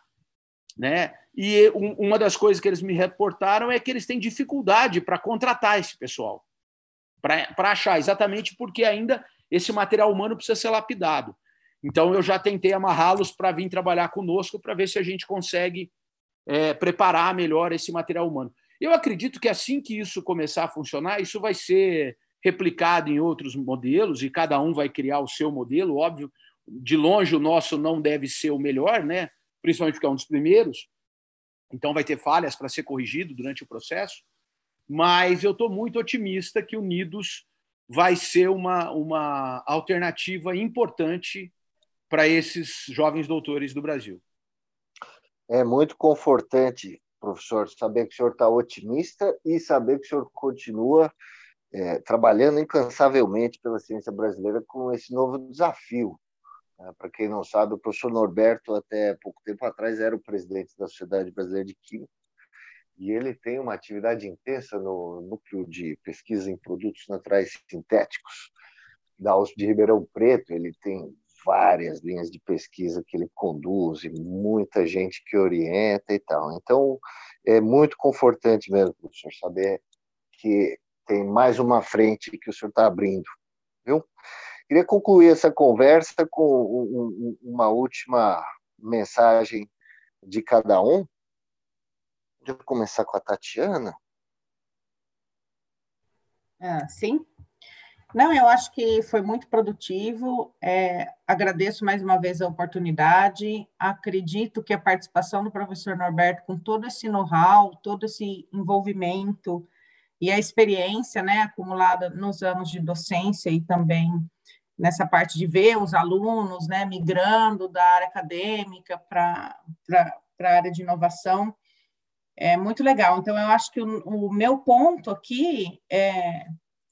né? E uma das coisas que eles me reportaram é que eles têm dificuldade para contratar esse pessoal para achar, exatamente porque ainda esse material humano precisa ser lapidado. Então, eu já tentei amarrá-los para vir trabalhar conosco para ver se a gente consegue é, preparar melhor esse material humano. Eu acredito que assim que isso começar a funcionar, isso vai ser replicado em outros modelos e cada um vai criar o seu modelo. Óbvio, de longe o nosso não deve ser o melhor, né? principalmente porque é um dos primeiros, então vai ter falhas para ser corrigido durante o processo. Mas eu estou muito otimista que o vai ser uma, uma alternativa importante para esses jovens doutores do Brasil. É muito confortante, professor, saber que o senhor está otimista e saber que o senhor continua é, trabalhando incansavelmente pela ciência brasileira com esse novo desafio. É, Para quem não sabe, o professor Norberto, até pouco tempo atrás, era o presidente da Sociedade Brasileira de Química e ele tem uma atividade intensa no núcleo de pesquisa em produtos naturais sintéticos da USP de Ribeirão Preto. Ele tem várias linhas de pesquisa que ele conduz e muita gente que orienta e tal. Então, é muito confortante mesmo, professor, saber que tem mais uma frente que o senhor está abrindo, viu? Queria concluir essa conversa com uma última mensagem de cada um. Vou começar com a Tatiana. Ah, sim. Não, eu acho que foi muito produtivo. É, agradeço mais uma vez a oportunidade. Acredito que a participação do professor Norberto, com todo esse know-how, todo esse envolvimento e a experiência né, acumulada nos anos de docência e também nessa parte de ver os alunos né, migrando da área acadêmica para a área de inovação, é muito legal. Então, eu acho que o, o meu ponto aqui é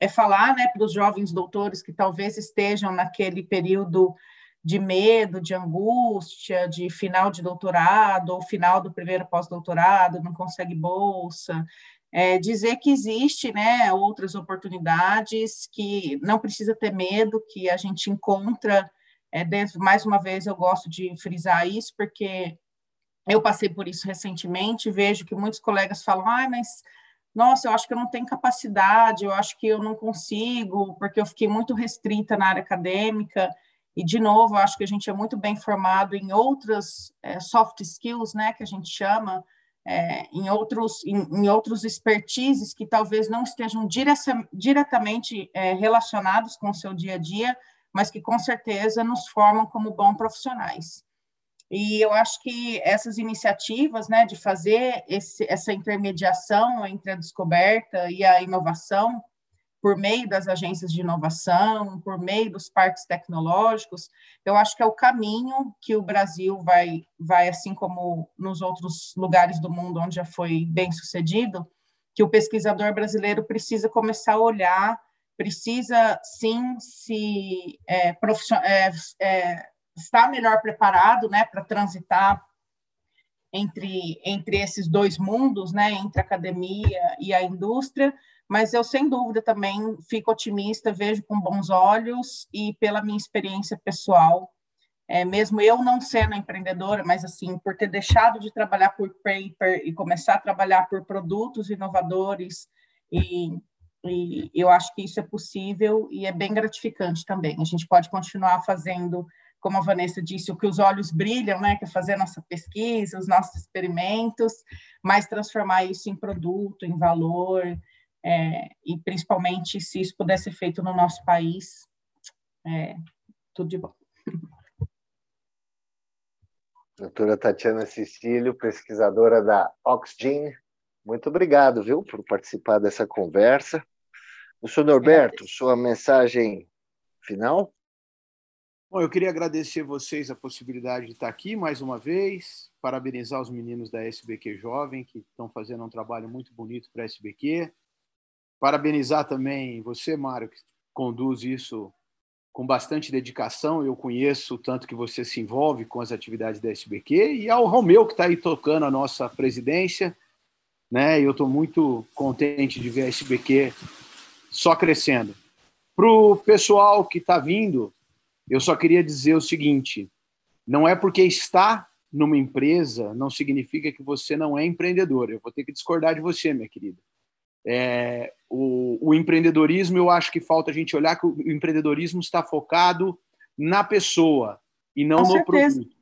é falar né, para os jovens doutores que talvez estejam naquele período de medo, de angústia, de final de doutorado ou final do primeiro pós-doutorado, não consegue bolsa, é, dizer que existe né, outras oportunidades, que não precisa ter medo, que a gente encontra. É, mais uma vez, eu gosto de frisar isso, porque eu passei por isso recentemente, vejo que muitos colegas falam, ah, mas nossa, eu acho que eu não tenho capacidade, eu acho que eu não consigo, porque eu fiquei muito restrita na área acadêmica. E, de novo, eu acho que a gente é muito bem formado em outras é, soft skills, né, que a gente chama, é, em, outros, em, em, outros expertises que talvez não estejam diretamente é, relacionados com o seu dia a dia, mas que com certeza nos formam como bons profissionais. E eu acho que essas iniciativas, né, de fazer esse, essa intermediação entre a descoberta e a inovação, por meio das agências de inovação, por meio dos parques tecnológicos, eu acho que é o caminho que o Brasil vai, vai assim como nos outros lugares do mundo onde já foi bem sucedido, que o pesquisador brasileiro precisa começar a olhar, precisa sim se é, é, é, está melhor preparado né, para transitar entre, entre esses dois mundos, né, entre a academia e a indústria, mas eu, sem dúvida, também fico otimista, vejo com bons olhos e pela minha experiência pessoal, é, mesmo eu não sendo empreendedora, mas assim, por ter deixado de trabalhar por paper e começar a trabalhar por produtos inovadores, e, e eu acho que isso é possível e é bem gratificante também. A gente pode continuar fazendo como a Vanessa disse, o que os olhos brilham, né, que é fazer a nossa pesquisa, os nossos experimentos, mas transformar isso em produto, em valor, é, e principalmente se isso puder ser feito no nosso país, é, tudo de bom. Doutora Tatiana Cecílio, pesquisadora da Oxgen, muito obrigado, viu, por participar dessa conversa. O senhor Norberto, sua mensagem final? Bom, eu queria agradecer vocês a possibilidade de estar aqui mais uma vez, parabenizar os meninos da SBQ Jovem, que estão fazendo um trabalho muito bonito para a SBQ, parabenizar também você, Mário, que conduz isso com bastante dedicação, eu conheço o tanto que você se envolve com as atividades da SBQ, e ao Romeu, que está aí tocando a nossa presidência, né? eu estou muito contente de ver a SBQ só crescendo. Para o pessoal que está vindo, eu só queria dizer o seguinte: não é porque está numa empresa, não significa que você não é empreendedor. Eu vou ter que discordar de você, minha querida. É, o, o, empreendedorismo, eu acho que falta a gente olhar que o empreendedorismo está focado na pessoa e não com no certeza. produto.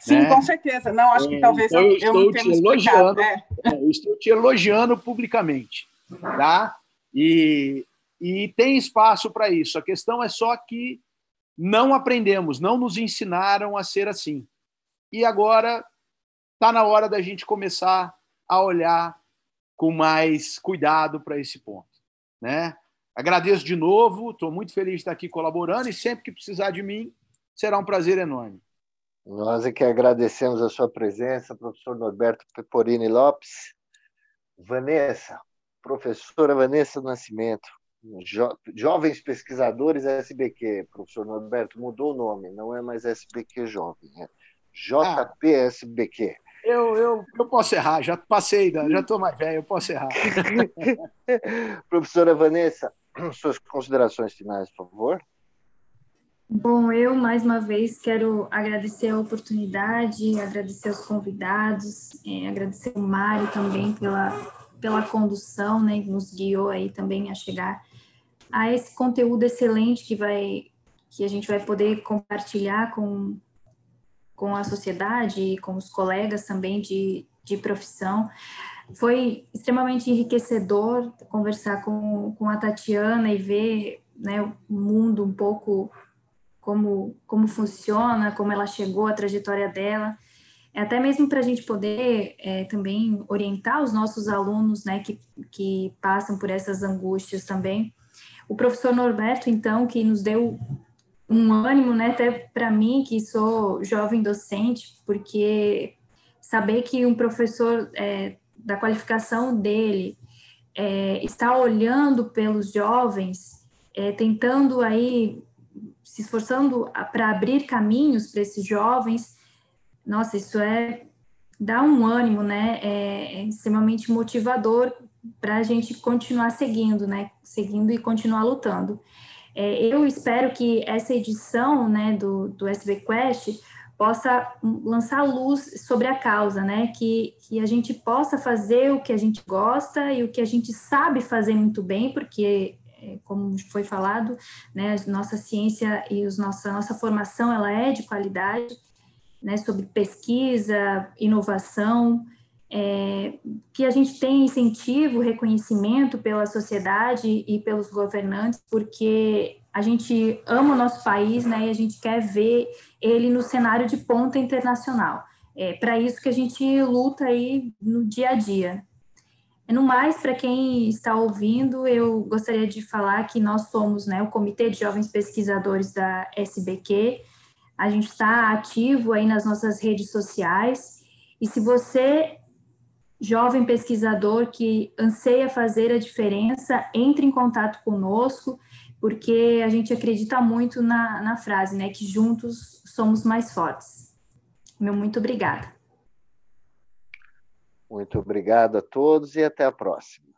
Sim, né? com certeza. Não, acho que é, talvez então eu, eu, não te elogiando, é. Eu estou te elogiando publicamente, tá? E, e tem espaço para isso. A questão é só que não aprendemos, não nos ensinaram a ser assim. E agora está na hora da gente começar a olhar com mais cuidado para esse ponto. Né? Agradeço de novo, estou muito feliz de estar aqui colaborando e sempre que precisar de mim, será um prazer enorme. Nós é que agradecemos a sua presença, professor Norberto Peporini Lopes. Vanessa, professora Vanessa Nascimento, jo, Jovens Pesquisadores SBQ, professor Norberto, mudou o nome, não é mais SBQ Jovem, é JPSBQ. Ah, eu, eu, eu posso errar, já passei, já estou mais velho, eu posso errar. Professora Vanessa, suas considerações finais, por favor. Bom, eu mais uma vez quero agradecer a oportunidade, agradecer os convidados, é, agradecer o Mário também pela, pela condução, né, que nos guiou aí também a chegar a esse conteúdo excelente que vai que a gente vai poder compartilhar com, com a sociedade e com os colegas também de, de profissão. Foi extremamente enriquecedor conversar com, com a Tatiana e ver né, o mundo um pouco como, como funciona, como ela chegou, a trajetória dela, é até mesmo para a gente poder é, também orientar os nossos alunos né, que, que passam por essas angústias também. O professor Norberto, então, que nos deu um ânimo, né, até para mim, que sou jovem docente, porque saber que um professor é, da qualificação dele é, está olhando pelos jovens, é, tentando aí se esforçando para abrir caminhos para esses jovens, nossa, isso é dá um ânimo, né? É, é extremamente motivador para a gente continuar seguindo, né? Seguindo e continuar lutando. É, eu espero que essa edição, né, do, do SB Quest possa lançar luz sobre a causa, né? Que, que a gente possa fazer o que a gente gosta e o que a gente sabe fazer muito bem, porque é, como foi falado, né, nossa ciência e os nossa, nossa formação ela é de qualidade, né, sobre pesquisa, inovação, é, que a gente tem incentivo, reconhecimento pela sociedade e pelos governantes, porque a gente ama o nosso país, né, e a gente quer ver ele no cenário de ponta internacional. É para isso que a gente luta aí no dia a dia. No mais, para quem está ouvindo, eu gostaria de falar que nós somos né, o Comitê de Jovens Pesquisadores da SBQ. A gente está ativo aí nas nossas redes sociais. E se você, jovem pesquisador que anseia fazer a diferença, entre em contato conosco, porque a gente acredita muito na, na frase, né, que juntos somos mais fortes. Meu muito obrigada. Muito obrigado a todos e até a próxima.